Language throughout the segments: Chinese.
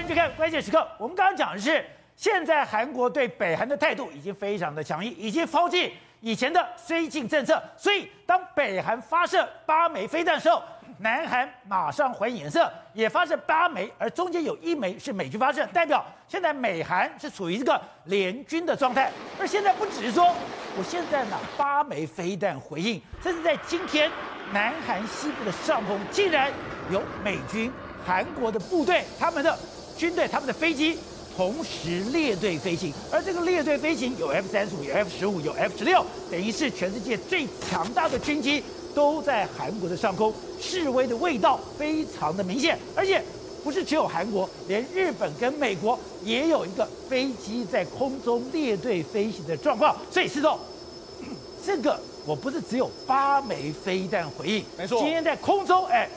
迎去看关键时刻。我们刚刚讲的是，现在韩国对北韩的态度已经非常的强硬，已经抛弃以前的绥靖政策。所以，当北韩发射八枚飞弹的时候，南韩马上还颜色，也发射八枚，而中间有一枚是美军发射，代表现在美韩是处于这个联军的状态。而现在不只是说，我现在拿八枚飞弹回应，甚至在今天，南韩西部的上空竟然有美军、韩国的部队，他们的。军队他们的飞机同时列队飞行，而这个列队飞行有 F 三十五、有 F 十五、有 F 十六，等于是全世界最强大的军机都在韩国的上空，示威的味道非常的明显。而且不是只有韩国，连日本跟美国也有一个飞机在空中列队飞行的状况。所以施总，这个我不是只有八枚飞弹回应，没错，今天在空中，哎，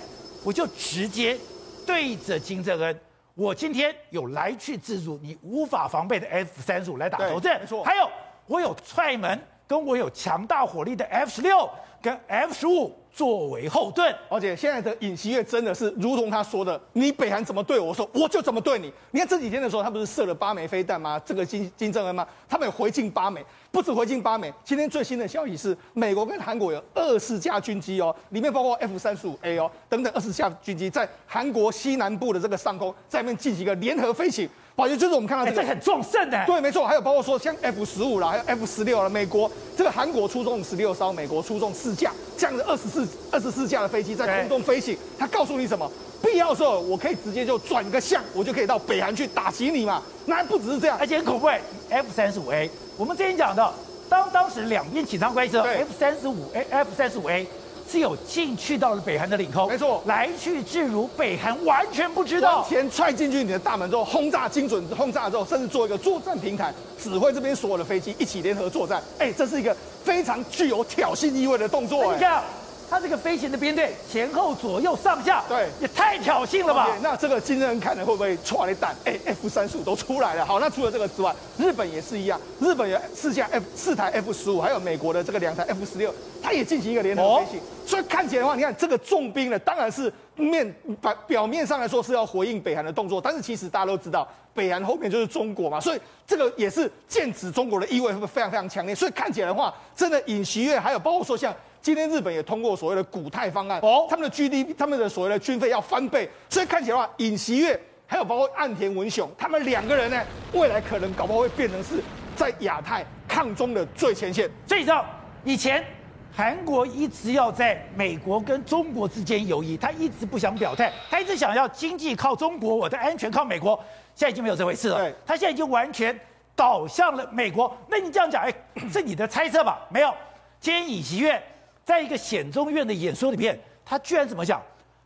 我就直接对着金正恩。我今天有来去自如，你无法防备的 F 三十五来打头阵，没错。还有我有踹门，跟我有强大火力的 F 十六跟 F 十五作为后盾。而且现在的尹锡悦真的是如同他说的，你北韩怎么对我说，我就怎么对你。你看这几天的时候，他不是射了八枚飞弹吗？这个金金正恩吗？他们有回敬八枚。不止回敬八枚，今天最新的消息是，美国跟韩国有二十架军机哦，里面包括 F 三十五 A 哦等等二十架军机，在韩国西南部的这个上空，在那边进行一个联合飞行。好，也就是我们看到这个，欸、这很壮盛的。对，没错，还有包括说像 F 十五啦，还有 F 十六啦，美国这个韩国出动十六艘，美国出动四架，这样的二十四二十四架的飞机在空中飞行，它告诉你什么？必要的时候，我可以直接就转个向，我就可以到北韩去打击你嘛。那还不只是这样，而且很恐怖。F 三十五 A，我们之前讲的，当当时两边紧张关系的时候，F 三十五 A、F 三十五 A 是有进去到了北韩的领空，没错，来去自如，北韩完全不知道。往前踹进去你的大门之后，轰炸精准轰炸之后，甚至做一个作战平台，指挥这边所有的飞机一起联合作战。哎，这是一个非常具有挑衅意味的动作。哎。他这个飞行的编队前后左右上下，对，也太挑衅了吧那这个金正恩看了会不会剉咧等？哎，F 三十五都出来了。好，那除了这个之外，日本也是一样，日本有四架 F 四台 F 十五，还有美国的这个两台 F 十六，它也进行一个联合飞行。哦、所以看起来的话，你看这个重兵呢，当然是面表表面上来说是要回应北韩的动作，但是其实大家都知道，北韩后面就是中国嘛，所以这个也是剑指中国的意味会不会非常非常强烈？所以看起来的话，真的尹锡悦还有包括说像。今天日本也通过所谓的古泰方案，哦，他们的 GDP，他们的所谓的军费要翻倍，所以看起来的话，尹锡悦还有包括岸田文雄，他们两个人呢，未来可能搞不好会变成是在亚太抗中的最前线。所以你知道，以前韩国一直要在美国跟中国之间游移，他一直不想表态，他一直想要经济靠中国，我的安全靠美国，现在已经没有这回事了。对，他现在已经完全倒向了美国。那你这样讲，哎，是你的猜测吧？没有，今天尹锡悦。在一个显宗院的演说里面，他居然怎么讲？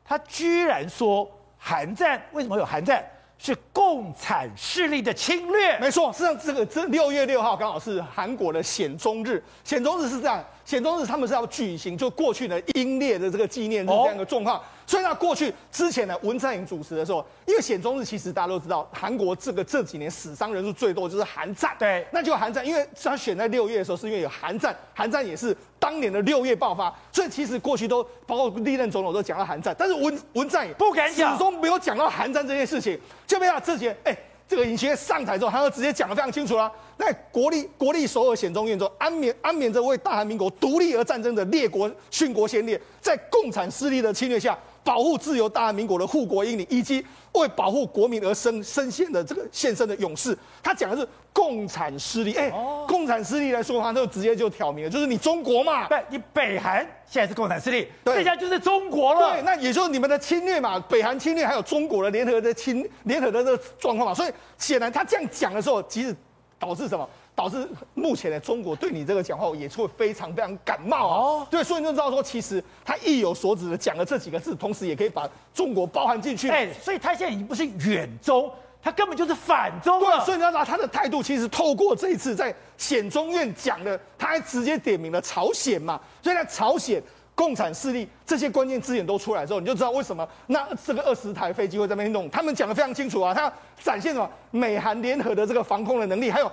他居然说韩战为什么有韩战？是共产势力的侵略。没错，实际上这个这六月六号刚好是韩国的显宗日。显宗日是这样，显宗日他们是要举行就过去的英烈的这个纪念日这样一个状况。哦所以呢，过去之前呢，文在寅主持的时候，因为显宗日其实大家都知道，韩国这个这几年死伤人数最多就是韩战。对，那就韩战，因为他选在六月的时候，是因为有韩战，韩战也是当年的六月爆发，所以其实过去都包括历任总统都讲到韩战，但是文文在寅不敢讲，始终没有讲到韩战这件事情。就被他这些，哎，这个尹锡悦上台之后，他就直接讲得非常清楚了。在国立国立首尔显宗院中，安眠安眠着为大韩民国独立而战争的列国殉国先烈，在共产势力的侵略下。保护自由大韩民国的护国英灵，以及为保护国民而生身陷的这个献身的勇士，他讲的是共产势力。哎、欸，哦、共产势力来说的话，他就直接就挑明了，就是你中国嘛。对，你北韩现在是共产势力，对，这下就是中国了。对，那也就是你们的侵略嘛，北韩侵略，还有中国的联合的侵联合的这个状况嘛。所以显然他这样讲的时候，其实导致什么？导致目前的中国对你这个讲话也是会非常非常感冒啊！哦，对，所以你就知道说，其实他意有所指的讲了这几个字，同时也可以把中国包含进去。哎，所以他现在已经不是远中，他根本就是反中了。对，所以你知道他的态度其实透过这一次在显中院讲的，他还直接点名了朝鲜嘛。所以在朝鲜。共产势力这些关键字眼都出来之后，你就知道为什么那这个二十台飞机会在那边弄。他们讲的非常清楚啊，他展现什么美韩联合的这个防空的能力，还有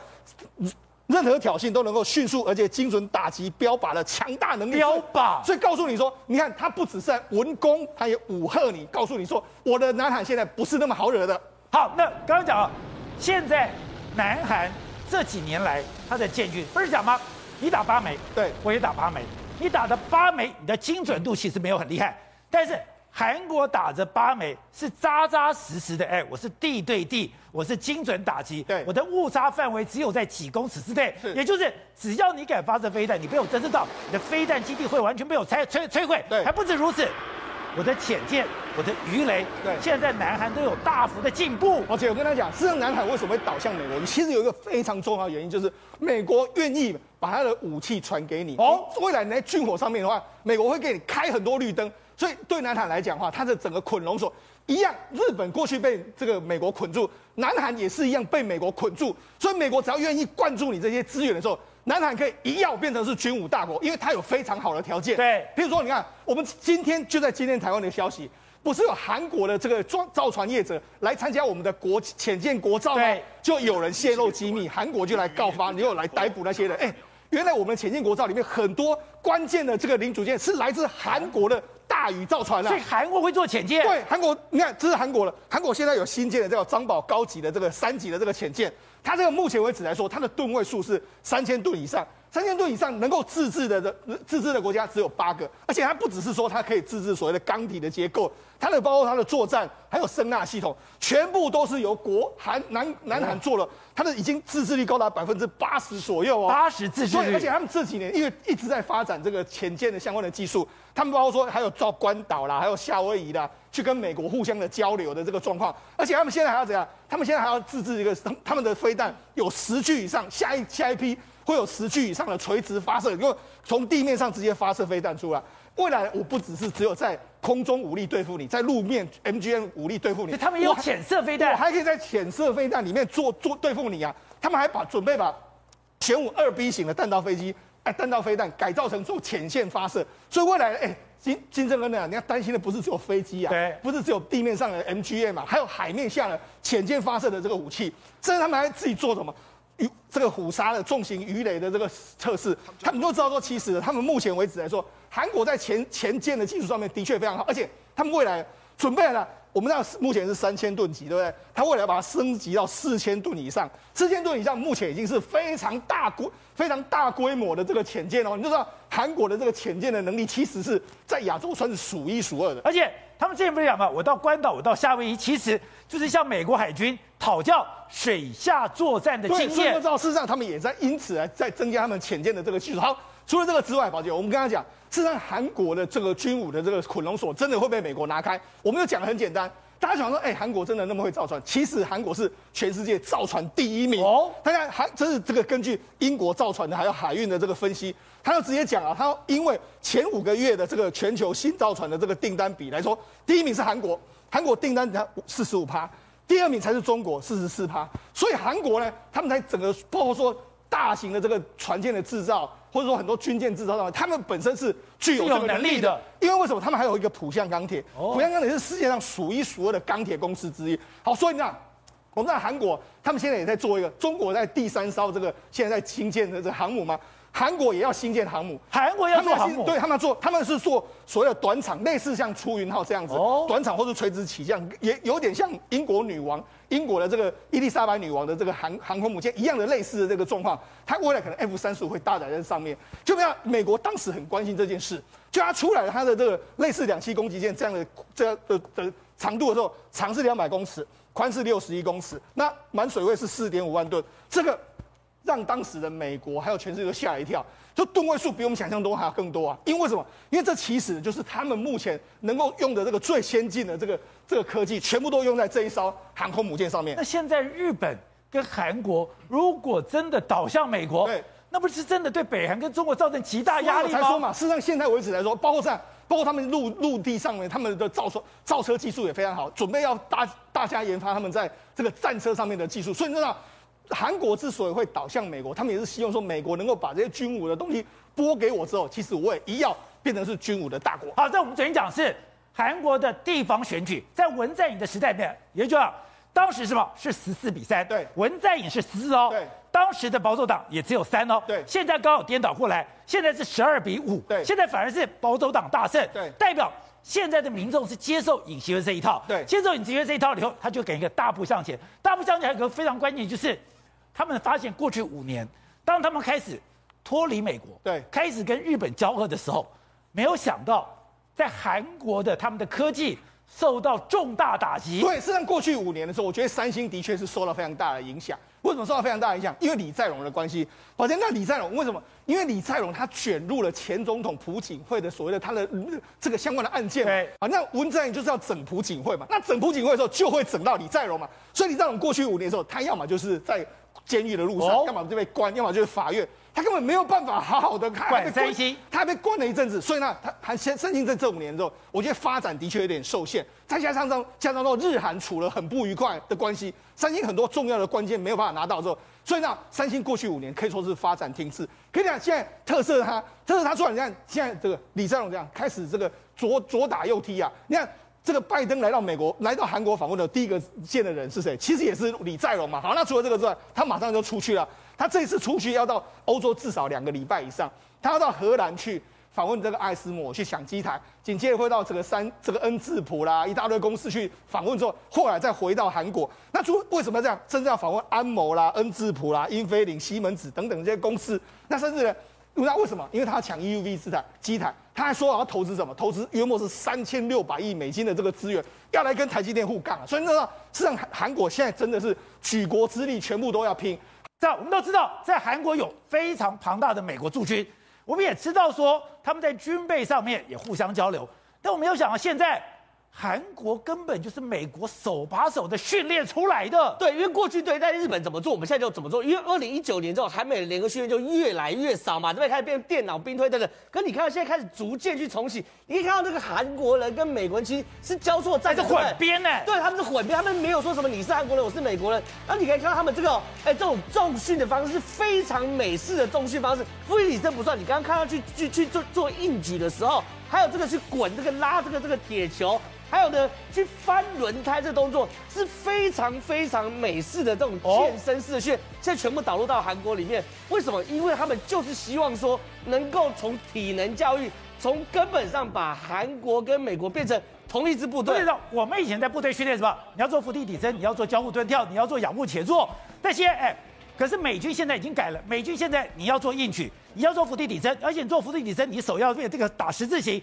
任何挑衅都能够迅速而且精准打击标靶的强大能力。标靶，所以告诉你说，你看他不只是在文攻，他也武吓你，告诉你说我的南韩现在不是那么好惹的。好，那刚刚讲了，现在南韩这几年来他的建军不是讲吗？你打八枚，对，我也打八枚。你打的八枚，你的精准度其实没有很厉害，但是韩国打着八枚是扎扎实实的，哎，我是地对地，我是精准打击，对，我的误差范围只有在几公尺之内，是，也就是只要你敢发射飞弹，你被我侦测到，你的飞弹基地会完全被我拆摧摧毁，对，还不止如此。我的潜舰，我的鱼雷，对，现在南韩都有大幅的进步。而且我跟他讲，事实上南海为什么会倒向美国？其实有一个非常重要的原因，就是美国愿意把他的武器传给你。哦，未来你在军火上面的话，美国会给你开很多绿灯。所以对南海来讲的话，它的整个捆龙锁一样，日本过去被这个美国捆住，南韩也是一样被美国捆住。所以美国只要愿意灌注你这些资源的时候，南韩可以一要变成是军武大国，因为它有非常好的条件。对，比如说，你看，我们今天就在今天台湾的消息，不是有韩国的这个造造船业者来参加我们的国潜舰国造就有人泄露机密，韩国就来告发，你又来逮捕那些人。哎，原来我们潜舰国造里面很多关键的这个零组件是来自韩国的大宇造船啊。所以韩国会做潜舰？对，韩国，你看，这是韩国的，韩国现在有新建的这个张宝高级的这个三级的这个潜舰，它这个目前为止来说，它的吨位数是三千吨以上。三千吨以上能够自制的的自制的国家只有八个，而且它不只是说它可以自制所谓的钢体的结构，它的包括它的作战还有声纳系统，全部都是由国韩南南韩做了，它的已经自制率高达百分之八十左右哦，八十自制率。对，而且他们这几年因为一直在发展这个潜舰的相关的技术，他们包括说还有造关岛啦，还有夏威夷啦，去跟美国互相的交流的这个状况，而且他们现在还要怎样？他们现在还要自制一个他们的飞弹有十具以上，下一下一批。会有十具以上的垂直发射，因为从地面上直接发射飞弹出来。未来我不只是只有在空中武力对付你，在路面 MGM 武力对付你，他们也有潜射飞弹，我还可以在潜射飞弹里面做做对付你啊！他们还把准备把玄武二 B 型的弹道飞机，哎，弹道飞弹改造成做潜线发射，所以未来哎，金金正恩呢，你要担心的不是只有飞机啊，对，不是只有地面上的 MGM 嘛，还有海面下的潜舰发射的这个武器，甚至他们还自己做什么？鱼这个虎鲨的重型鱼雷的这个测试，他们都知道说，其实他们目前为止来说，韩国在前前舰的技术上面的确非常好，而且他们未来准备了，我们知道目前是三千吨级，对不对？他未来要把它升级到四千吨以上，四千吨以上目前已经是非常大规非常大规模的这个潜舰哦，你就知道韩国的这个潜舰的能力，其实是在亚洲算是数一数二的，而且他们之前不是讲嘛，我到关岛，我到夏威夷，其实就是向美国海军。讨教水下作战的经验，所以知道事实上他们也在因此来在增加他们潜舰的这个技术。好，除了这个之外，宝姐，我们刚刚讲，事实上韩国的这个军武的这个捆龙锁真的会被美国拿开。我们就讲的很简单，大家想说，哎，韩国真的那么会造船？其实韩国是全世界造船第一名哦。大家还这是这个根据英国造船的还有海运的这个分析，他就直接讲啊，他因为前五个月的这个全球新造船的这个订单比来说，第一名是韩国，韩国订单才四十五趴。第二名才是中国，四十四趴。所以韩国呢，他们在整个包括说大型的这个船舰的制造，或者说很多军舰制造上面，他们本身是具有这个能力的。因为为什么？他们还有一个浦项钢铁，浦项钢铁是世界上数一数二的钢铁公司之一。好，所以呢，我们在韩国，他们现在也在做一个，中国在第三艘这个现在在新建的这个航母嘛。韩国也要新建航母，韩国要做航母，对，他们要做，他们是做所谓的短场，类似像出云号这样子，哦、短场或者垂直起降，也有点像英国女王，英国的这个伊丽莎白女王的这个航航空母舰一样的类似的这个状况。它未来可能 F 三十五会搭载在上面，就像美国当时很关心这件事，就它出来它的这个类似两栖攻击舰这样的这样的的长度的时候，长是两百公尺，宽是六十一公尺，那满水位是四点五万吨，这个。让当时的美国还有全世界都吓了一跳，就吨位数比我们想象中还要更多啊！因为什么？因为这其实就是他们目前能够用的这个最先进的这个这个科技，全部都用在这一艘航空母舰上面。那现在日本跟韩国如果真的倒向美国，对，那不是真的对北韩跟中国造成极大压力吗？才说嘛，事实上现在为止来说，包括在包括他们陆陆地上面他们的造车造车技术也非常好，准备要大大家研发他们在这个战车上面的技术，所以你知道。韩国之所以会倒向美国，他们也是希望说美国能够把这些军武的东西拨给我之后，其实我也一样变成是军武的大国。好，在我们昨天讲是韩国的地方选举，在文在寅的时代面，也就要当时是什么？是十四比三。对，文在寅是十四哦。对，当时的保守党也只有三哦。对，现在刚好颠倒过来，现在是十二比五。对，现在反而是保守党大胜。对，代表现在的民众是接受尹锡悦这一套。对，接受尹锡悦这一套以后，他就给一个大步向前。大步向前还有一个非常关键，就是他们发现过去五年，当他们开始脱离美国，对，开始跟日本交恶的时候，没有想到在韩国的他们的科技。受到重大打击。对，实际上过去五年的时候，我觉得三星的确是受到非常大的影响。为什么受到非常大的影响？因为李在镕的关系。好像那李在镕为什么？因为李在镕他卷入了前总统朴槿惠的所谓的他的这个相关的案件。对。啊，那文在寅就是要整朴槿惠嘛。那整朴槿惠的时候，就会整到李在镕嘛。所以李在镕过去五年的时候，他要么就是在监狱的路上，哦、要么就被关，要么就是法院。他根本没有办法好好的看，管三星，他还被关了一阵子，所以呢，他还先三星在这五年之后，我觉得发展的确有点受限。再加上上加上到日韩处了很不愉快的关系，三星很多重要的关键没有办法拿到之后，所以呢，三星过去五年可以说是发展停滞。可以讲现在特色他，特色他出来，你看现在这个李在镕这样开始这个左左打右踢啊，你看这个拜登来到美国，来到韩国访问的第一个见的人是谁？其实也是李在镕嘛。好，那除了这个之外，他马上就出去了。他这一次出去要到欧洲至少两个礼拜以上，他要到荷兰去访问这个艾斯摩去抢机台，紧接着会到这个三这个恩智浦啦，一大堆公司去访问之后，后来再回到韩国。那出为什么这样？甚至要访问安谋啦、恩智浦啦、英飞凌、西门子等等这些公司。那甚至呢，那为什么？因为他抢 EUV 机台机台，他还说要投资什么？投资约莫是三千六百亿美金的这个资源，要来跟台积电互杠啊。所以你知道，实上韩国现在真的是举国之力，全部都要拼。这我们都知道，在韩国有非常庞大的美国驻军，我们也知道说他们在军备上面也互相交流，但我没有想到现在。韩国根本就是美国手把手的训练出来的，对，因为过去对待日本怎么做，我们现在就怎么做。因为二零一九年之后，韩美的联合训练就越来越少嘛，对不对？开始变电脑兵推等等。可你看到现在开始逐渐去重启，你可以看到这个韩国人跟美国人其实是交错在，是混编呢？对，他们是混编，他们没有说什么你是韩国人，我是美国人。然后你可以看到他们这个，哎，这种重训的方式是非常美式的重训方式。伏地挺身不算，你刚刚看到去去去做做硬举的时候，还有这个去滚这个拉这个这个铁球。还有呢，去翻轮胎这动作是非常非常美式的这种健身式的训练，现在全部导入到韩国里面。为什么？因为他们就是希望说，能够从体能教育，从根本上把韩国跟美国变成同一支部队。我们以前在部队训练什么？你要做伏地挺身，你要做交互蹲跳，你要做仰卧起坐。这些哎，可是美军现在已经改了，美军现在你要做硬举，你要做伏地挺身，而且你做伏地挺身，你手要为这个打十字形。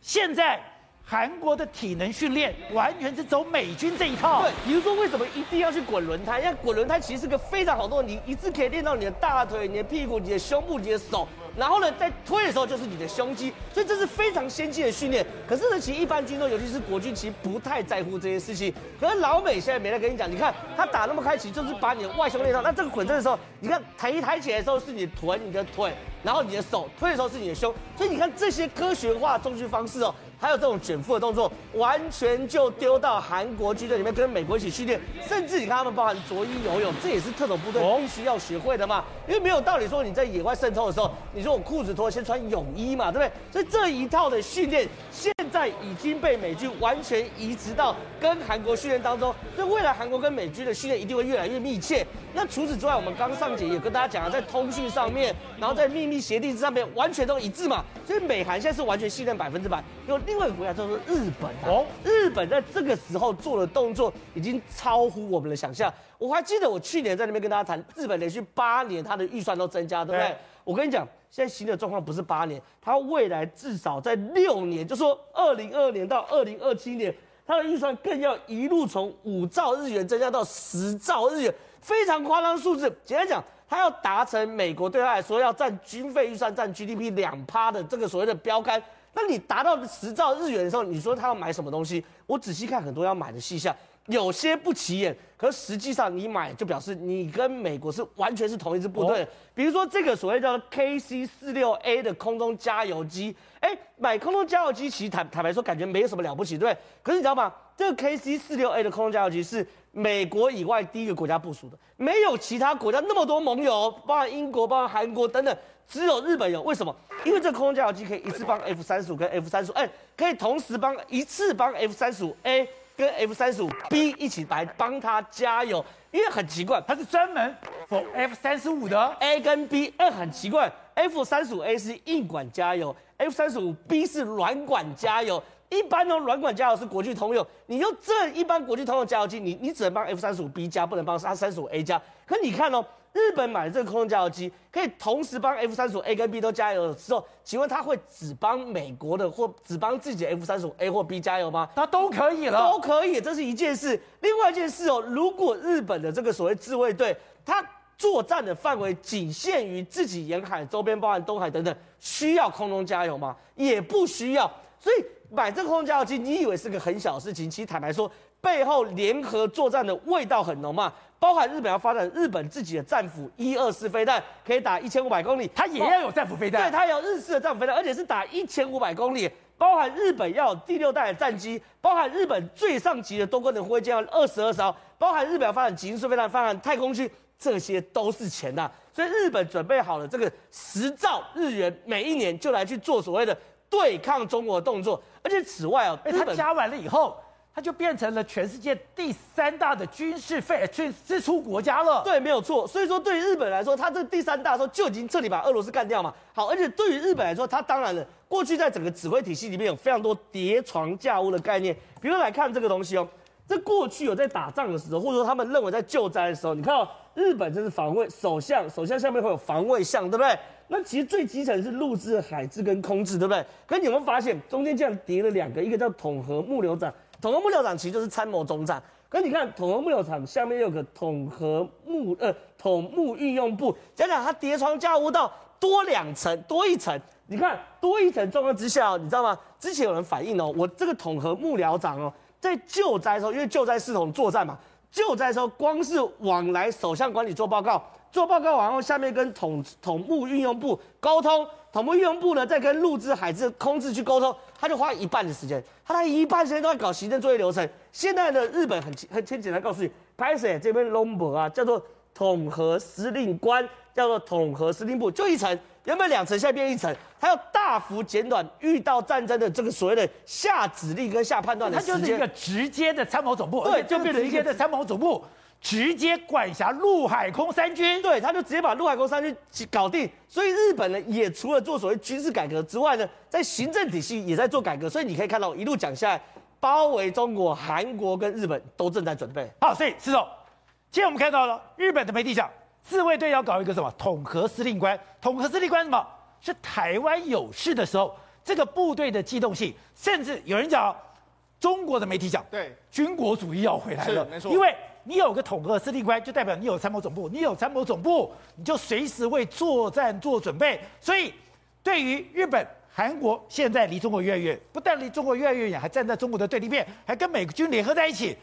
现在。韩国的体能训练完全是走美军这一套。对，比如说为什么一定要去滚轮胎？因为滚轮胎其实是个非常好动作，你一次可以练到你的大腿、你的屁股、你的胸部、你的手。然后呢，在推的时候就是你的胸肌，所以这是非常先进的训练。可是呢，其实一般军队，尤其是国军，其实不太在乎这些事情。可是老美现在没来跟你讲，你看他打那么开，其实就是把你的外胸练上。那这个滚正的时候，你看抬一抬起来的时候是你的臀、你的腿，然后你的手推的时候是你的胸。所以你看这些科学化重训方式哦，还有这种卷腹的动作，完全就丢到韩国军队里面跟美国一起训练。甚至你看他们包含着衣游泳，这也是特种部队必须要学会的嘛。因为没有道理说你在野外渗透的时候，你。说我裤子脱，先穿泳衣嘛，对不对？所以这一套的训练现在已经被美军完全移植到跟韩国训练当中，所以未来韩国跟美军的训练一定会越来越密切。那除此之外，我们刚上节也跟大家讲了，在通讯上面，然后在秘密协定上面完全都一致嘛。所以美韩现在是完全信任百分之百。有另外一个国家叫做日本哦，日本在这个时候做的动作已经超乎我们的想象。我还记得我去年在那边跟大家谈，日本连续八年它的预算都增加，对不对？我跟你讲。现在新的状况不是八年，它未来至少在六年，就说二零二年到二零二七年，它的预算更要一路从五兆日元增加到十兆日元，非常夸张数字。简单讲，它要达成美国对它来说要占军费预算占 GDP 两趴的这个所谓的标杆，那你达到十兆日元的时候，你说它要买什么东西？我仔细看很多要买的细项。有些不起眼，可实际上你买就表示你跟美国是完全是同一支部队。哦、比如说这个所谓叫做 KC 四六 A 的空中加油机，哎，买空中加油机其实坦坦白说感觉没有什么了不起，对不对？可是你知道吗？这个 KC 四六 A 的空中加油机是美国以外第一个国家部署的，没有其他国家那么多盟友，包括英国、包括韩国等等，只有日本有。为什么？因为这个空中加油机可以一次帮 F 三十五跟 F 三十五，哎，可以同时帮一次帮 F 三十五 A。跟 F 三十五 B 一起来帮他加油，因为很奇怪，它是专门 for F 三十五的 A 跟 B，哎，很奇怪，F 三十五 A 是硬管加油，F 三十五 B 是软管加油。一般呢，软管加油是国际通用，你用这一般国际通用加油机，你你只能帮 F 三十五 B 加，不能帮 R 三十五 A 加。可你看哦，日本买的这个空中加油机，可以同时帮 F 三十五 A 跟 B 都加油的时候，请问他会只帮美国的或只帮自己的 F 三十五 A 或 B 加油吗？他都可以了，都可以，这是一件事。另外一件事哦，如果日本的这个所谓自卫队，他作战的范围仅限于自己沿海周边，包含东海等等，需要空中加油吗？也不需要。所以买这个空中加油机，你以为是个很小的事情？其实坦白说，背后联合作战的味道很浓嘛。包含日本要发展日本自己的战斧一二式飞弹，可以打一千五百公里，它也要有战斧飞弹。对，它有日式的战斧飞弹，而且是打一千五百公里。包含日本要有第六代的战机，包含日本最上级的多功能护卫舰要二十二艘，包含日本要发展极音速飞弹，发展太空区，这些都是钱呐。所以日本准备好了这个十兆日元，每一年就来去做所谓的。对抗中国的动作，而且此外哦，它加完了以后，它就变成了全世界第三大的军事费支支出国家了。对，没有错。所以说，对于日本来说，它这个第三大的时候就已经彻底把俄罗斯干掉嘛。好，而且对于日本来说，它当然了，过去在整个指挥体系里面有非常多叠床架屋的概念。比如来看这个东西哦，这过去有在打仗的时候，或者说他们认为在救灾的时候，你看哦，日本这是防卫首相，首相下面会有防卫相，对不对？那其实最基层是陆制、海制跟空制，对不对？可是你有没有发现中间这样叠了两个，一个叫统合幕僚长，统合幕僚长其实就是参谋总长。可是你看统合幕僚长下面有个统合幕呃统幕运用部，讲讲它叠床架屋到多两层多一层，你看多一层状况之下，你知道吗？之前有人反映哦，我这个统合幕僚长哦，在救灾的时候，因为救灾系统作战嘛，救灾的时候光是往来首相官邸做报告。做报告完后，下面跟统统务运用部沟通，统务运用部呢再跟陆制、海制、空制去沟通，他就花一半的时间，他他一半时间都在搞行政作业流程。现在的日本很很很简单，告诉你，拍摄这边 number 啊，叫做统合司令官，叫做统合司令部，就一层，原本两层，现在变一层，他要大幅减短遇到战争的这个所谓的下指令跟下判断的时间，它就是一个直接的参谋总部，对，就变成直接的参谋总部。直接管辖陆海空三军，对，他就直接把陆海空三军搞定。所以日本呢，也除了做所谓军事改革之外呢，在行政体系也在做改革。所以你可以看到一路讲下来，包围中国、韩国跟日本都正在准备。好，所以施总，今天我们看到了日本的媒体讲，自卫队要搞一个什么统合司令官？统合司令官什么？是台湾有事的时候，这个部队的机动性，甚至有人讲，中国的媒体讲，对，军国主义要回来了，没错，因为。你有个统合司令官，就代表你有参谋总部，你有参谋总部，你就随时为作战做准备。所以，对于日本、韩国现在离中国越来越远，不但离中国越来越远，还站在中国的对立面，还跟美军联合在一起。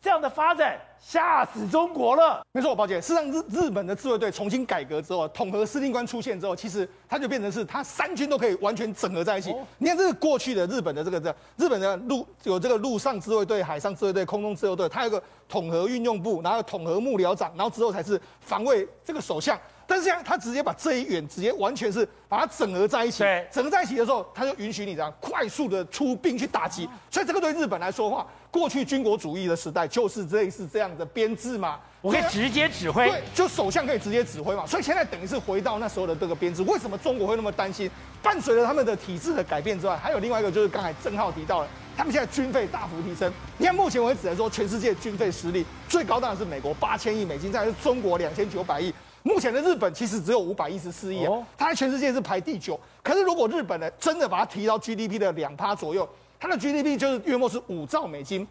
这样的发展吓死中国了。没错，宝姐，事实上日日本的自卫队重新改革之后，统合司令官出现之后，其实它就变成是它三军都可以完全整合在一起。哦、你看这个过去的日本的这个这日本的陆有这个陆上自卫队、海上自卫队、空中自卫队，它有个统合运用部，然后统合幕僚长，然后之后才是防卫这个首相。但是现在他直接把这一员直接完全是把它整合在一起，对，整合在一起的时候，他就允许你这样快速的出兵去打击。所以这个对日本来说的话，过去军国主义的时代就是类似这样的编制嘛，我可以直接指挥，对，就首相可以直接指挥嘛。所以现在等于是回到那时候的这个编制。为什么中国会那么担心？伴随着他们的体制的改变之外，还有另外一个就是刚才郑浩提到了，他们现在军费大幅提升。你看目前为止来说，全世界军费实力最高当然是美国八千亿美金，再来是中国两千九百亿。目前的日本其实只有五百一十四亿啊，它在全世界是排第九。可是如果日本呢真的把它提到 GDP 的两趴左右，它的 GDP 就是月末是五兆美金，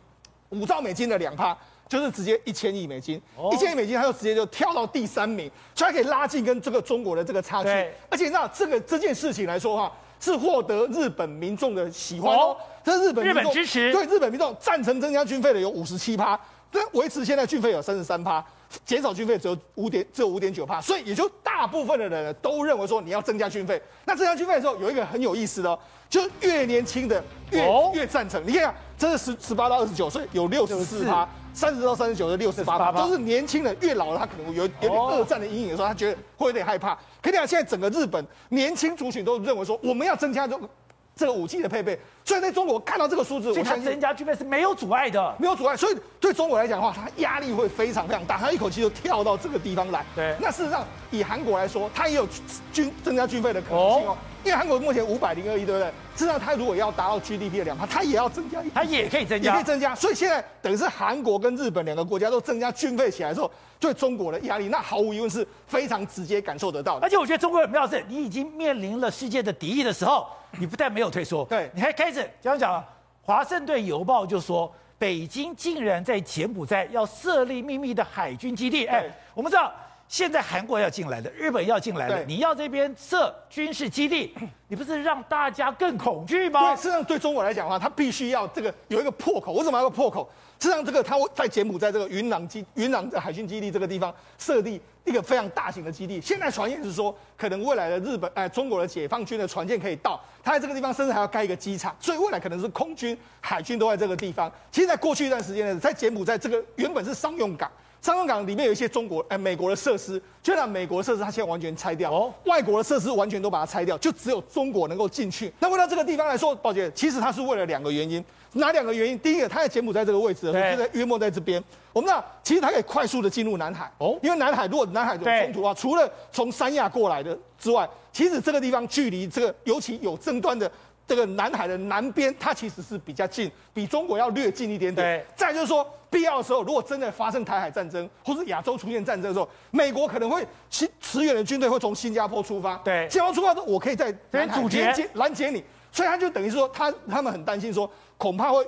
五兆美金的两趴就是直接一千亿美金，一千亿美金它就直接就跳到第三名，所以它可以拉近跟这个中国的这个差距。而且你知道这个这件事情来说的话，是获得日本民众的喜欢哦，这是日本民众支持，对日本民众赞成增加军费的有五十七趴，这维持现在军费有三十三趴。减少军费只有五点，只有五点九帕，所以也就大部分的人都认为说你要增加军费。那增加军费的时候，有一个很有意思的哦，就是越年轻的越越赞成。你看，这是十十八到二十九岁有六十四趴，三十到三十九的六十八趴，都是年轻人。越老了，他可能有有点二战的阴影的时候，他觉得会有点害怕。可你看，现在整个日本年轻族群都认为说，我们要增加这个这个武器的配备，所以在中国看到这个数字，我相信增加军费是没有阻碍的，没有阻碍。所以对中国来讲的话，它压力会非常非常大，它一口气就跳到这个地方来。对，那事实上以韩国来说，它也有军增加军费的可能性哦。因为韩国目前五百零二亿，对不对？事实上，它如果要达到 GDP 的两趴，它也要增加一，它也可以增加，也可以增加。所以现在等于是韩国跟日本两个国家都增加军费起来之后，对中国的压力，那毫无疑问是非常直接感受得到的。而且我觉得中国很妙的是，你已经面临了世界的敌意的时候，你不但没有退缩，对，你还开始讲讲。华盛顿邮报就说，北京竟然在柬埔寨要设立秘密的海军基地。哎，我们知道现在韩国要进来了，日本要进来了，你要这边设军事基地，你不是让大家更恐惧吗？对，事实上对中国来讲的话，它必须要这个有一个破口。为什么要个破口？实际上，这个它在柬埔寨这个云南基云南的海军基地这个地方设立一个非常大型的基地。现在传言是说，可能未来的日本哎中国的解放军的船舰可以到，它在这个地方甚至还要盖一个机场，所以未来可能是空军、海军都在这个地方。其实，在过去一段时间呢，在柬埔寨这个原本是商用港，商用港里面有一些中国哎美国的设施，就让美国设施它现在完全拆掉，哦，外国的设施完全都把它拆掉，就只有中国能够进去。那为了这个地方来说，宝杰，其实它是为了两个原因。哪两个原因？第一个，它在柬埔寨这个位置，就在约莫在这边。我们知道，其实它可以快速的进入南海哦，因为南海如果南海有冲突的话，除了从三亚过来的之外，其实这个地方距离这个尤其有争端的这个南海的南边，它其实是比较近，比中国要略近一点点。对。再就是说，必要的时候，如果真的发生台海战争，或是亚洲出现战争的时候，美国可能会驰驰援的军队会从新加坡出发。对。新加坡出发之后，我可以在南海拦截拦截你，所以他就等于说，他他们很担心说。恐怕会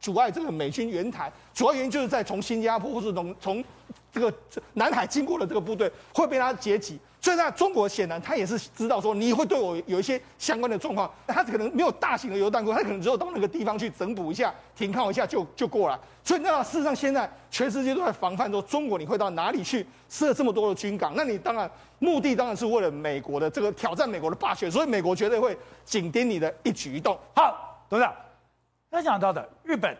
阻碍这个美军援台，主要原因就是在从新加坡或是从从这个南海经过的这个部队会被他截击。所以呢，中国显然他也是知道说你会对我有一些相关的状况，他可能没有大型的油弹库，他可能只有到那个地方去整补一下、停靠一下就就过来。所以那事实上现在全世界都在防范说中国你会到哪里去设这么多的军港？那你当然目的当然是为了美国的这个挑战美国的霸权，所以美国绝对会紧盯你的一举一动。好，董事长。他讲到的日本、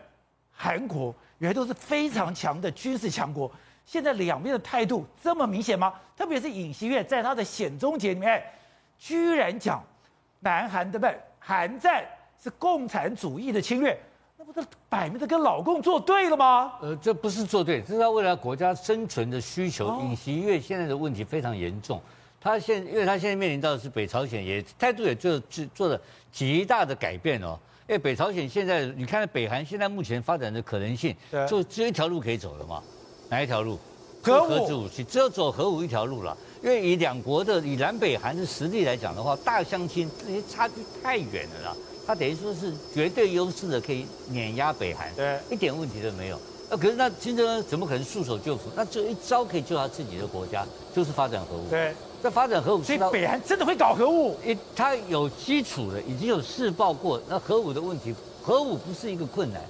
韩国原来都是非常强的军事强国，现在两边的态度这么明显吗？特别是尹锡悦在他的险中节里面，居然讲南韩对不对？韩战是共产主义的侵略，那不是摆明的跟老共作对了吗？呃，这不是作对，这是他为了国家生存的需求。尹锡悦现在的问题非常严重，他现因为他现在面临到的是北朝鲜也态度也做做做了极大的改变哦。哎，北朝鲜现在你看，北韩现在目前发展的可能性，就只有一条路可以走了嘛？哪一条路？核武。核子武器只有走核武一条路了。因为以两国的以南北韩的实力来讲的话，大相亲，这些差距太远了啦。他等于说是绝对优势的，可以碾压北韩，对，一点问题都没有。那可是那金正恩怎么可能束手就缚？那只有一招可以救他自己的国家，就是发展核武。对。在发展核武，所以北韩真的会搞核武？他有基础的，已经有试爆过。那核武的问题，核武不是一个困难，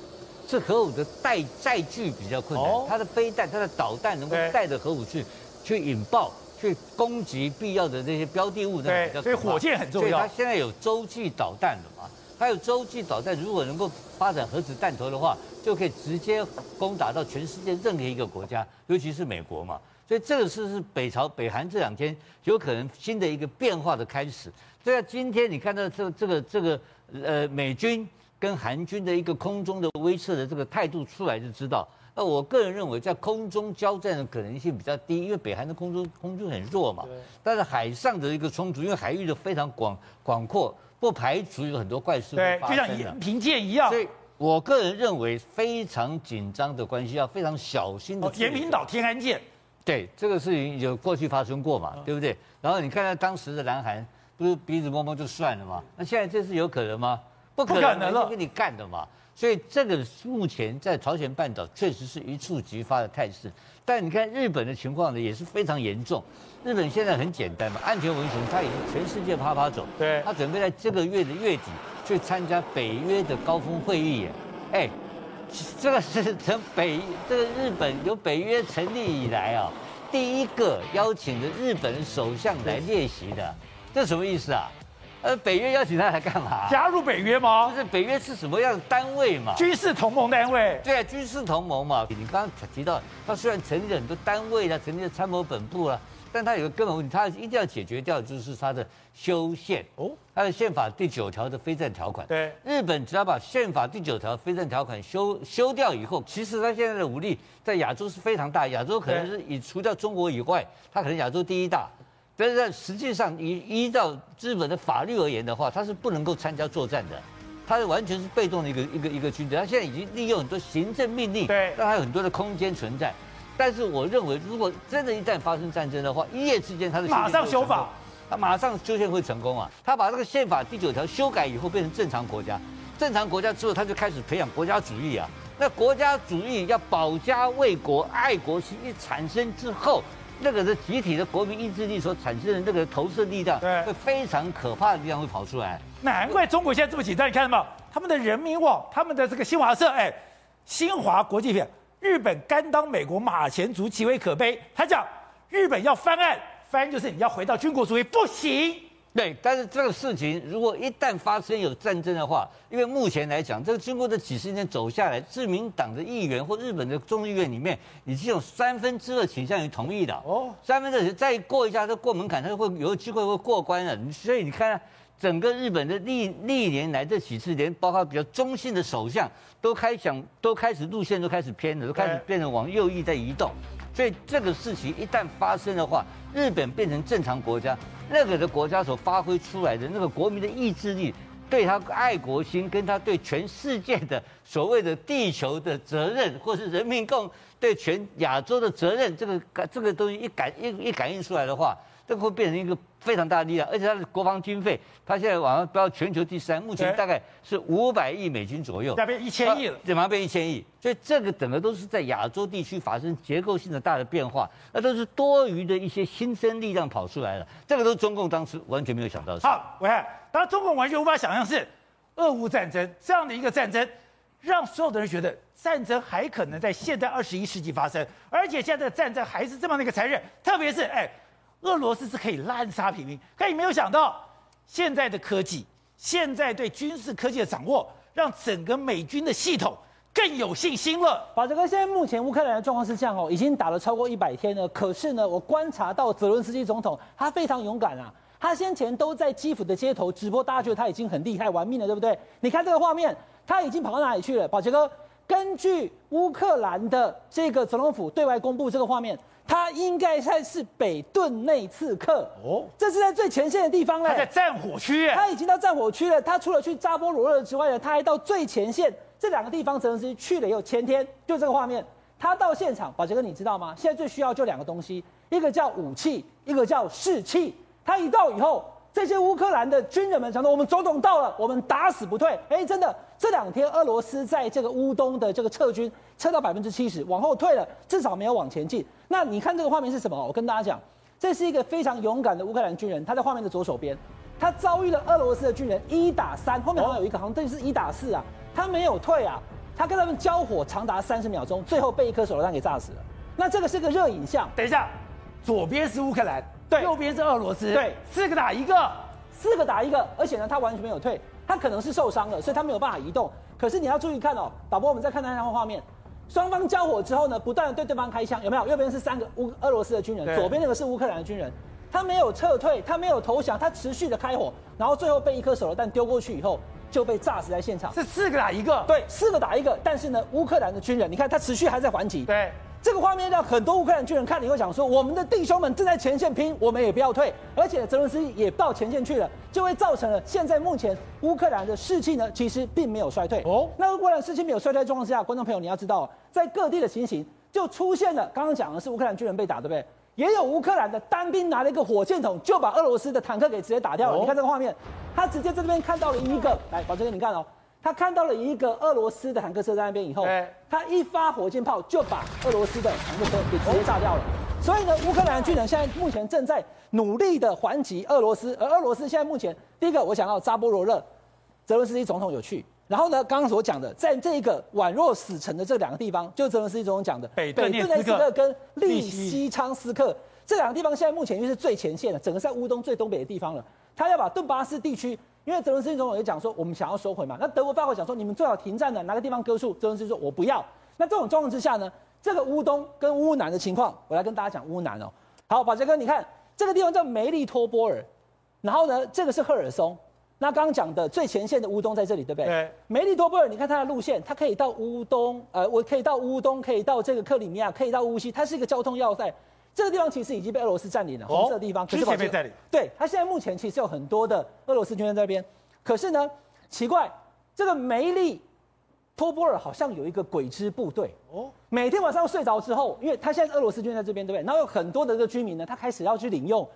是核武的带载具比较困难。它的飞弹、它的导弹能够带着核武去去引爆、去攻击必要的那些标的物，那比较。所以火箭很重要。所以它现在有洲际导弹了嘛？它有洲际导弹，如果能够发展核子弹头的话，就可以直接攻打到全世界任何一个国家，尤其是美国嘛。所以这个是是北朝北韩这两天有可能新的一个变化的开始。所以今天你看到这个这个这个呃美军跟韩军的一个空中的威慑的这个态度出来就知道。那我个人认为在空中交战的可能性比较低，因为北韩的空中空军很弱嘛。但是海上的一个冲突，因为海域的非常广广阔，不排除有很多怪事会发生。对，就像延平舰一样。所以我个人认为非常紧张的关系，要非常小心的。延平岛天安舰。对，这个事情有过去发生过嘛，对不对？然后你看看当时的南韩，不是鼻子摸摸就算了嘛？那现在这是有可能吗？不可能了，跟你干的嘛。所以这个目前在朝鲜半岛确实是一触即发的态势。但你看日本的情况呢，也是非常严重。日本现在很简单嘛，安全文雄他已经全世界趴趴走，对，他准备在这个月的月底去参加北约的高峰会议耶，哎。这个是从北这个日本由北约成立以来啊，第一个邀请的日本首相来列席的，这什么意思啊？呃，北约邀请他来干嘛？加入北约吗？就是北约是什么样的单位嘛？军事同盟单位。对啊，军事同盟嘛。你刚刚提到，他虽然成立了很多单位了，成立了参谋本部了，但他有个根本问题，他一定要解决掉，就是他的修宪哦，他的宪法第九条的非战条款。对，日本只要把宪法第九条非战条款修修掉以后，其实他现在的武力在亚洲是非常大，亚洲可能是以除掉中国以外，他可能亚洲第一大。但是在实际上依依照日本的法律而言的话，他是不能够参加作战的，他是完全是被动的一个一个一个军队。他现在已经利用很多行政命令，对，让他有很多的空间存在。但是我认为，如果真的一旦发生战争的话，一夜之间他的马上修法，他马上修宪会成功啊！他把这个宪法第九条修改以后，变成正常国家，正常国家之后，他就开始培养国家主义啊。那国家主义要保家卫国、爱国心一产生之后，那个是集体的国民意志力所产生的那个投射力量，对，会非常可怕的力量会跑出来。难怪中国现在这么紧张，你看到没有？他们的人民网，他们的这个新华社，哎，新华国际片。日本甘当美国马前卒，极为可悲。他讲，日本要翻案，翻就是你要回到军国主义，不行。对，但是这个事情如果一旦发生有战争的话，因为目前来讲，这个经过这几十年走下来，自民党的议员或日本的众议院里面，已经有三分之二倾向于同意的。哦，三分之二再过一下，这过门槛，他就会有机会会过关了。所以你看。整个日本的历历年来这几次，连包括比较中性的首相都开想都开始路线都开始偏了，都开始变成往右翼在移动。所以这个事情一旦发生的话，日本变成正常国家，那个的国家所发挥出来的那个国民的意志力，对他爱国心，跟他对全世界的所谓的地球的责任，或是人民共对全亚洲的责任，这个感这个东西一感一一感应出来的话。这个会变成一个非常大的力量，而且它的国防军费，它现在往上飙全球第三，目前大概是五百亿美金左右，要变一千亿了，怎么变一千亿，所以这个整个都是在亚洲地区发生结构性的大的变化，那都是多余的一些新生力量跑出来了，这个都是中共当时完全没有想到的。好，我看，当然中共完全无法想象是俄乌战争这样的一个战争，让所有的人觉得战争还可能在现在二十一世纪发生，而且现在的战争还是这么的一个残忍，特别是哎。俄罗斯是可以滥杀平民，可你没有想到，现在的科技，现在对军事科技的掌握，让整个美军的系统更有信心了。宝杰哥，现在目前乌克兰的状况是这样哦，已经打了超过一百天了。可是呢，我观察到泽伦斯基总统他非常勇敢啊，他先前都在基辅的街头直播，大家觉得他已经很厉害、玩命了，对不对？你看这个画面，他已经跑到哪里去了？宝杰哥，根据乌克兰的这个总统府对外公布这个画面。他应该算是北顿内刺客哦，这是在最前线的地方嘞。他在战火区，他已经到战火区了。他除了去扎波罗热之外呢，他还到最前线这两个地方，泽连斯基去了也有，前天就这个画面，他到现场，宝杰哥你知道吗？现在最需要就两个东西，一个叫武器，一个叫士气。他一到以后。这些乌克兰的军人们想说：“我们总统到了，我们打死不退。”哎，真的，这两天俄罗斯在这个乌东的这个撤军撤到百分之七十，往后退了，至少没有往前进。那你看这个画面是什么？我跟大家讲，这是一个非常勇敢的乌克兰军人，他在画面的左手边，他遭遇了俄罗斯的军人一打三，后面好像有一个，好像这是一打四啊，他没有退啊，他跟他们交火长达三十秒钟，最后被一颗手榴弹给炸死了。那这个是个热影像。等一下，左边是乌克兰。对，右边是俄罗斯。对，四个打一个，四个打一个，而且呢，他完全没有退，他可能是受伤了，所以他没有办法移动。可是你要注意看哦，导播，我们再看那张画面，双方交火之后呢，不断的对对方开枪，有没有？右边是三个乌俄罗斯的军人，左边那个是乌克兰的军人，他没有撤退，他没有投降，他持续的开火，然后最后被一颗手榴弹丢过去以后，就被炸死在现场。是四个打一个，对，四个打一个，但是呢，乌克兰的军人，你看他持续还在还击。对。这个画面让很多乌克兰军人看了以后讲说：“我们的弟兄们正在前线拼，我们也不要退。”而且泽伦斯基也到前线去了，就会造成了现在目前乌克兰的士气呢，其实并没有衰退。哦，那乌克兰士气没有衰退的状况之下，观众朋友你要知道，在各地的情形就出现了。刚刚讲的是乌克兰军人被打，对不对？也有乌克兰的单兵拿了一个火箭筒，就把俄罗斯的坦克给直接打掉了。你看这个画面，他直接在这边看到了一个，来，宝杰哥你看哦。他看到了一个俄罗斯的坦克车在那边以后，他一发火箭炮就把俄罗斯的坦克车给直接炸掉了。所以呢，乌克兰军人现在目前正在努力的还击俄罗斯，而俄罗斯现在目前第一个我想到扎波罗热，泽伦斯基总统有去，然后呢，刚刚所讲的，在这个宛若死城的这两个地方，就是泽伦斯基总统讲的北顿涅茨克跟利西昌斯克这两个地方，现在目前因为是最前线的，整个在乌东最东北的地方了，他要把顿巴斯地区。因为泽伦斯基总统也讲说，我们想要收回嘛。那德国、法国讲说，你们最好停战的，哪个地方割树？泽伦斯基说，我不要。那这种状况之下呢，这个乌东跟乌南的情况，我来跟大家讲乌南哦。好，宝杰哥，你看这个地方叫梅利托波尔，然后呢，这个是赫尔松。那刚刚讲的最前线的乌东在这里，对不对？对。梅利托波尔，你看它的路线，它可以到乌东，呃，我可以到乌东，可以到这个克里米亚，可以到乌西，它是一个交通要塞。这个地方其实已经被俄罗斯占领了，红色的地方。之前被占领。对，它现在目前其实有很多的俄罗斯军队在那边。可是呢，奇怪，这个梅利托波尔好像有一个鬼之部队哦。每天晚上睡着之后，因为他现在是俄罗斯军在这边，对不对？然后有很多的这个居民呢，他开始要去领用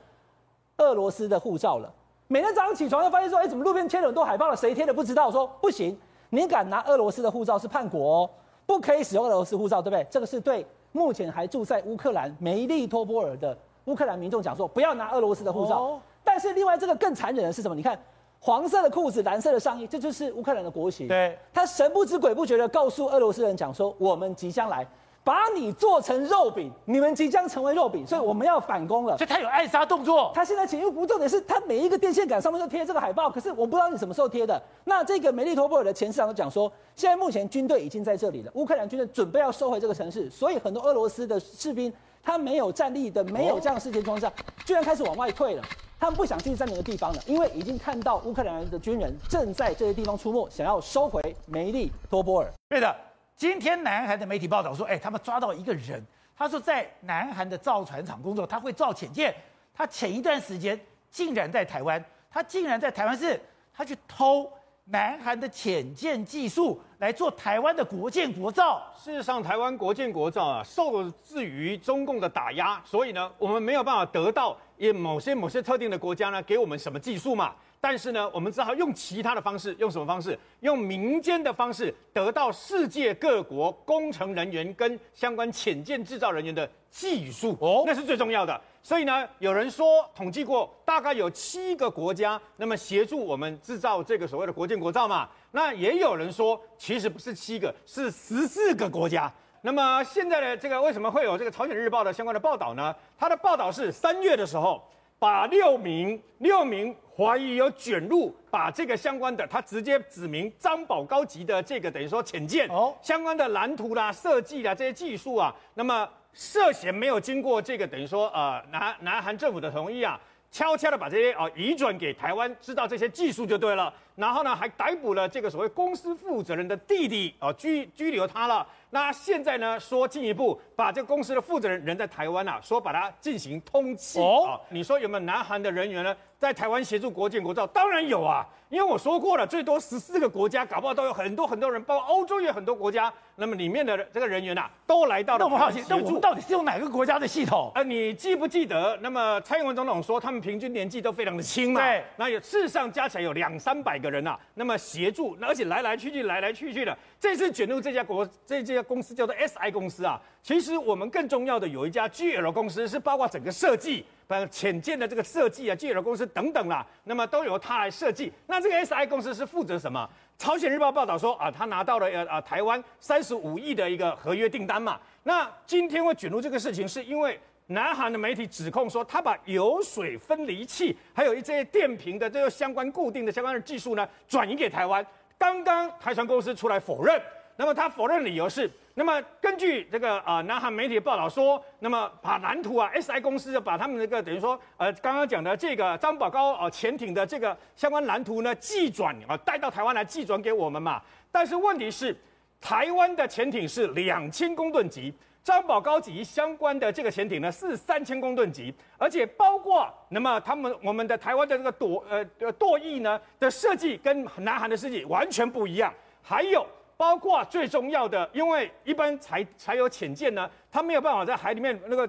俄罗斯的护照了。每天早上起床就发现说，哎，怎么路边贴了很多海报了？谁贴的不知道？说不行，你敢拿俄罗斯的护照是叛国哦，不可以使用俄罗斯护照，对不对？这个是对目前还住在乌克兰梅利托波尔的乌克兰民众讲说，不要拿俄罗斯的护照。但是另外这个更残忍的是什么？你看黄色的裤子，蓝色的上衣，这就是乌克兰的国旗。对，他神不知鬼不觉的告诉俄罗斯人讲说，我们即将来。把你做成肉饼，你们即将成为肉饼，所以我们要反攻了。所以他有暗杀动作。他现在请，又不重点是他每一个电线杆上面都贴这个海报，可是我不知道你什么时候贴的。那这个梅利托波尔的前市长都讲说，现在目前军队已经在这里了，乌克兰军队准备要收回这个城市，所以很多俄罗斯的士兵他没有战力的，没有这样的事情状况下，居然开始往外退了。他们不想继续占领的地方了，因为已经看到乌克兰的军人正在这些地方出没，想要收回梅利托波尔。对的。今天南韩的媒体报道说，哎，他们抓到一个人，他说在南韩的造船厂工作，他会造潜舰，他前一段时间竟然在台湾，他竟然在台湾是，他去偷南韩的潜舰技术来做台湾的国建国造。事实上，台湾国建国造啊，受制于中共的打压，所以呢，我们没有办法得到也某些某些特定的国家呢给我们什么技术嘛。但是呢，我们只好用其他的方式，用什么方式？用民间的方式得到世界各国工程人员跟相关潜舰制造人员的技术哦，那是最重要的。所以呢，有人说统计过，大概有七个国家那么协助我们制造这个所谓的国建国造嘛。那也有人说，其实不是七个，是十四个国家。那么现在的这个为什么会有这个朝鲜日报的相关的报道呢？它的报道是三月的时候。把六名六名怀疑有卷入，把这个相关的，他直接指明张宝高级的这个等于说潜舰哦，相关的蓝图啦、设计啦这些技术啊，那么涉嫌没有经过这个等于说呃南南韩政府的同意啊，悄悄的把这些啊移转给台湾，知道这些技术就对了。然后呢，还逮捕了这个所谓公司负责人的弟弟啊，拘拘留他了。那现在呢，说进一步把这个公司的负责人人在台湾啊，说把它进行通缉啊。你说有没有南韩的人员呢，在台湾协助国建国造？当然有啊，因为我说过了，最多十四个国家，搞不好都有很多很多人，包括欧洲也有很多国家。那么里面的这个人员呐、啊，都来到了。那我好奇，那我们到底是用哪个国家的系统？呃，你记不记得？那么蔡英文总统说，他们平均年纪都非常的轻嘛。对。那有事实上加起来有两三百个人呐、啊，那么协助，而且来来去去，来来去去的。这次卷入这家国，这这家公司叫做 SI 公司啊。其实我们更重要的有一家 GL 公司，是包括整个设计，包括潜舰的这个设计啊，GL 公司等等啦，那么都由他来设计。那这个 SI 公司是负责什么？朝鲜日报报道说啊，他拿到了呃啊台湾三十五亿的一个合约订单嘛。那今天会卷入这个事情，是因为南韩的媒体指控说，他把油水分离器，还有一些电瓶的这个相关固定的相关的技术呢，转移给台湾。刚刚台船公司出来否认，那么他否认理由是，那么根据这个啊、南韩媒体报道说，那么把蓝图啊 SI 公司把他们那个等于说呃刚刚讲的这个张宝高啊潜艇的这个相关蓝图呢寄转啊带到台湾来寄转给我们嘛，但是问题是台湾的潜艇是两千公吨级。张宝高级相关的这个潜艇呢是三千公吨级，而且包括那么他们我们的台湾的这个舵呃呃舵翼呢的设计跟南韩的设计完全不一样，还有包括最重要的，因为一般才才有潜舰呢，它没有办法在海里面那个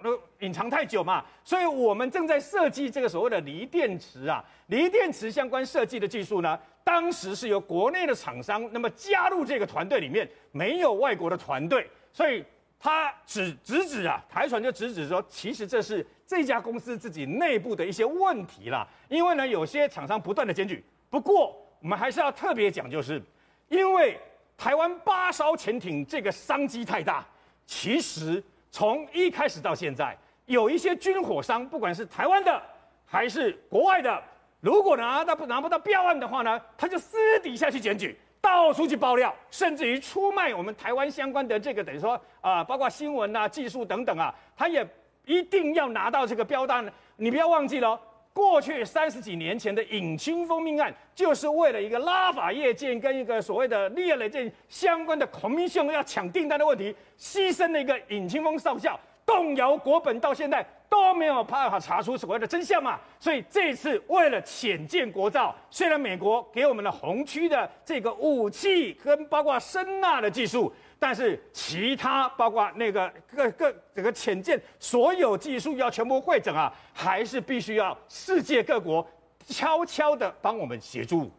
那个隐藏太久嘛，所以我们正在设计这个所谓的锂电池啊，锂电池相关设计的技术呢，当时是由国内的厂商那么加入这个团队里面，没有外国的团队，所以。他指直指啊，台船就直指说，其实这是这家公司自己内部的一些问题啦。因为呢，有些厂商不断的检举。不过，我们还是要特别讲，就是因为台湾八艘潜艇这个商机太大，其实从一开始到现在，有一些军火商，不管是台湾的还是国外的，如果拿到不拿不到标案的话呢，他就私底下去检举。到处去爆料，甚至于出卖我们台湾相关的这个等于说啊、包括新闻啊、技术等等啊，他也一定要拿到这个标单。你不要忘记了，过去三十几年前的尹清枫命案，就是为了一个拉法叶舰跟一个所谓的猎雷舰相关的 commission 要抢订单的问题，牺牲了一个尹清枫少校，动摇国本，到现在都没有办法查出所谓的真相嘛。所以这次为了潜舰国造，虽然美国给我们的红区的这个武器跟包括声纳的技术。但是其他包括那个各各整个潜舰所有技术要全部会整啊，还是必须要世界各国悄悄的帮我们协助。